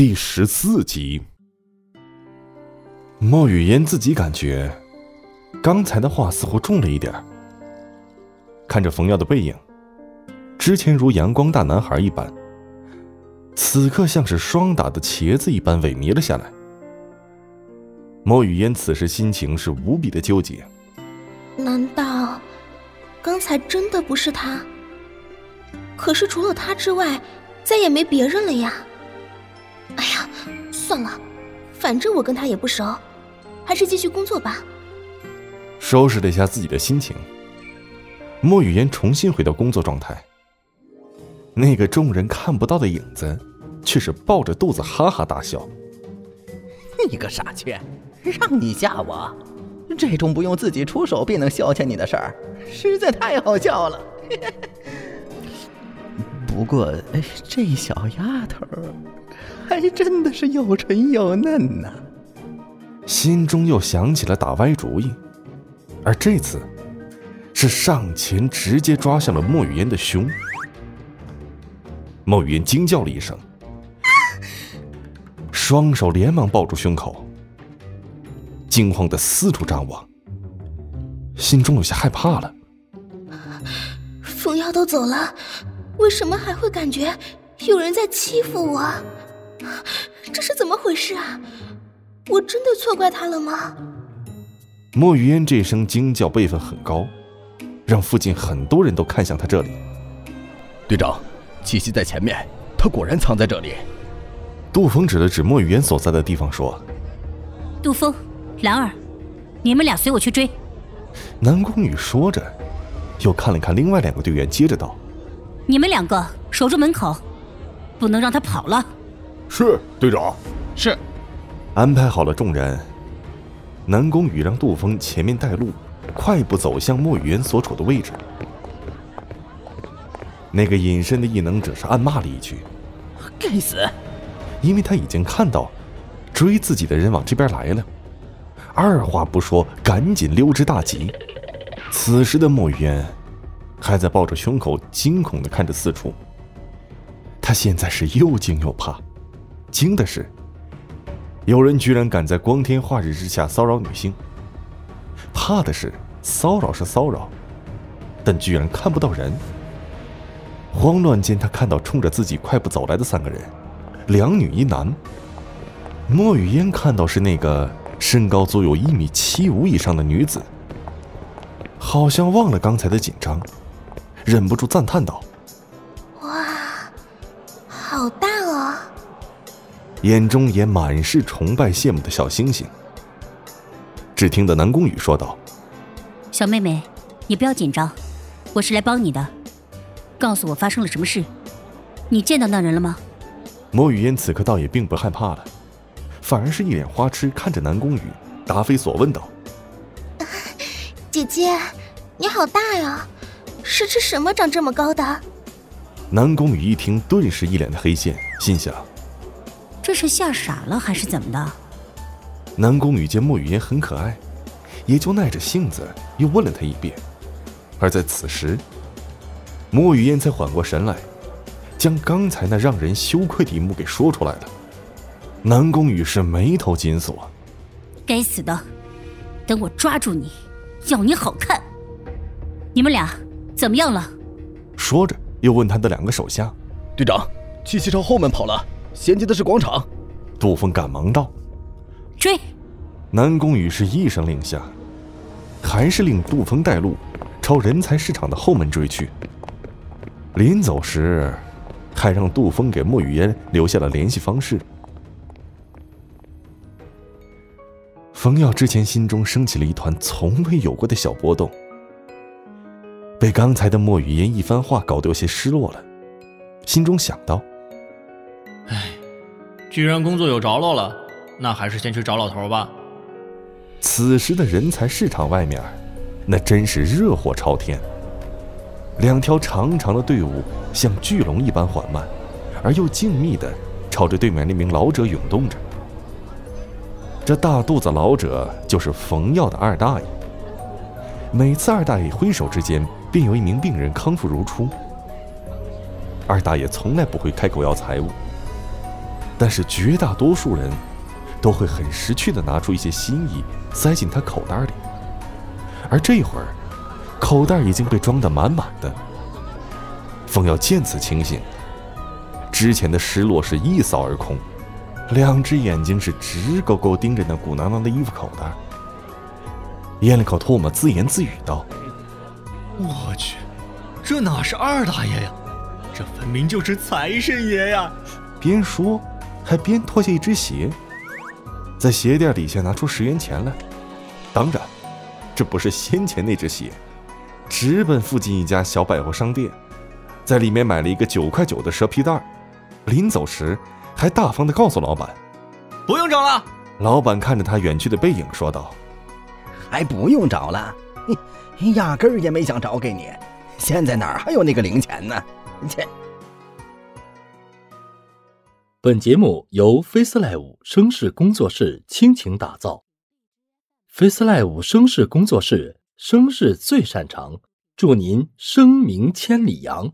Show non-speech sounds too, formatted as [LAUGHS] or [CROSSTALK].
第十四集，莫雨嫣自己感觉刚才的话似乎重了一点看着冯耀的背影，之前如阳光大男孩一般，此刻像是霜打的茄子一般萎靡了下来。莫雨嫣此时心情是无比的纠结。难道刚才真的不是他？可是除了他之外，再也没别人了呀。哎呀，算了，反正我跟他也不熟，还是继续工作吧。收拾了一下自己的心情，莫雨嫣重新回到工作状态。那个众人看不到的影子，却是抱着肚子哈哈大笑。你个傻缺，让你吓我？这种不用自己出手便能消遣你的事儿，实在太好笑了。不过，这小丫头……还真的是又纯又嫩呐！心中又想起了打歪主意，而这次是上前直接抓向了莫雨嫣的胸。莫雨嫣惊叫了一声，双手连忙抱住胸口，惊慌的四处张望，心中有些害怕了。冯耀都走了，为什么还会感觉有人在欺负我？这是怎么回事啊？我真的错怪他了吗？莫雨嫣这声惊叫辈分很高，让附近很多人都看向他这里。队长，气息在前面，他果然藏在这里。杜峰指了指莫雨嫣所在的地方说：“杜峰，兰儿，你们俩随我去追。”南宫羽说着，又看了看另外两个队员，接着道：“你们两个守住门口，不能让他跑了。”是队长，是。安排好了众人，南宫羽让杜峰前面带路，快步走向莫雨嫣所处的位置。那个隐身的异能者是暗骂了一句：“该死！”因为他已经看到追自己的人往这边来了，二话不说，赶紧溜之大吉。此时的莫雨嫣还在抱着胸口，惊恐的看着四处。他现在是又惊又怕。惊的是，有人居然敢在光天化日之下骚扰女性；怕的是，骚扰是骚扰，但居然看不到人。慌乱间，他看到冲着自己快步走来的三个人，两女一男。莫雨嫣看到是那个身高足有一米七五以上的女子，好像忘了刚才的紧张，忍不住赞叹道：“哇，好大哦！”眼中也满是崇拜、羡慕的小星星。只听得南宫羽说道：“小妹妹，你不要紧张，我是来帮你的。告诉我发生了什么事？你见到那人了吗？”莫雨嫣此刻倒也并不害怕了，反而是一脸花痴看着南宫羽，答非所问道：“姐姐，你好大呀，是吃什么长这么高的？”南宫羽一听，顿时一脸的黑线，心想。这是吓傻了还是怎么的？南宫羽见莫雨嫣很可爱，也就耐着性子又问了她一遍。而在此时，莫雨嫣才缓过神来，将刚才那让人羞愧的一幕给说出来了。南宫羽是眉头紧锁：“该死的，等我抓住你，要你好看！你们俩怎么样了？”说着又问他的两个手下：“队长，气息朝后门跑了。”衔接的是广场，杜峰赶忙道：“追！”南宫羽是一声令下，还是令杜峰带路，朝人才市场的后门追去。临走时，还让杜峰给莫雨嫣留下了联系方式。冯耀之前心中升起了一团从未有过的小波动，被刚才的莫雨嫣一番话搞得有些失落了，心中想到。哎，既然工作有着落了，那还是先去找老头吧。此时的人才市场外面，那真是热火朝天。两条长长的队伍像巨龙一般缓慢，而又静谧的朝着对面那名老者涌动着。这大肚子老者就是冯耀的二大爷。每次二大爷挥手之间，便有一名病人康复如初。二大爷从来不会开口要财物。但是绝大多数人都会很识趣的拿出一些心意塞进他口袋里，而这会儿，口袋已经被装得满满的。凤瑶见此情形，之前的失落是一扫而空，两只眼睛是直勾勾盯着那鼓囊囊的衣服口袋，咽了口唾沫，自言自语道：“我去，这哪是二大爷呀，这分明就是财神爷呀！”边说。还边脱下一只鞋，在鞋垫底下拿出十元钱来。当然，这不是先前那只鞋，直奔附近一家小百货商店，在里面买了一个九块九的蛇皮袋。临走时，还大方的告诉老板：“不用找了。”老板看着他远去的背影，说道：“还不用找了，你 [LAUGHS] 压根儿也没想找给你。现在哪还有那个零钱呢？切！”本节目由 FaceLive 声势工作室倾情打造，FaceLive 声势工作室声势最擅长，祝您声名千里扬。